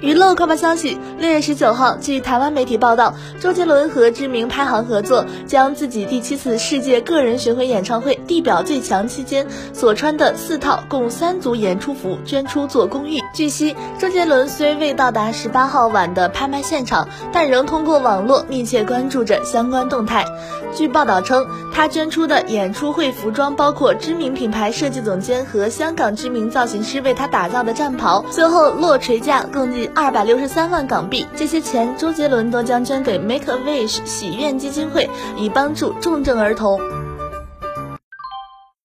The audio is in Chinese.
娱乐快报消息：六月十九号，据台湾媒体报道，周杰伦和知名拍行合作，将自己第七次世界个人巡回演唱会《地表最强》期间所穿的四套共三组演出服捐出做公益。据悉，周杰伦虽未到达十八号晚的拍卖现场，但仍通过网络密切关注着相关动态。据报道称，他捐出的演出会服装包括知名品牌设计总监和香港知名造型师为他打造的战袍，最后落锤价 共计。二百六十三万港币，这些钱周杰伦都将捐给 Make a Wish 喜愿基金会，以帮助重症儿童。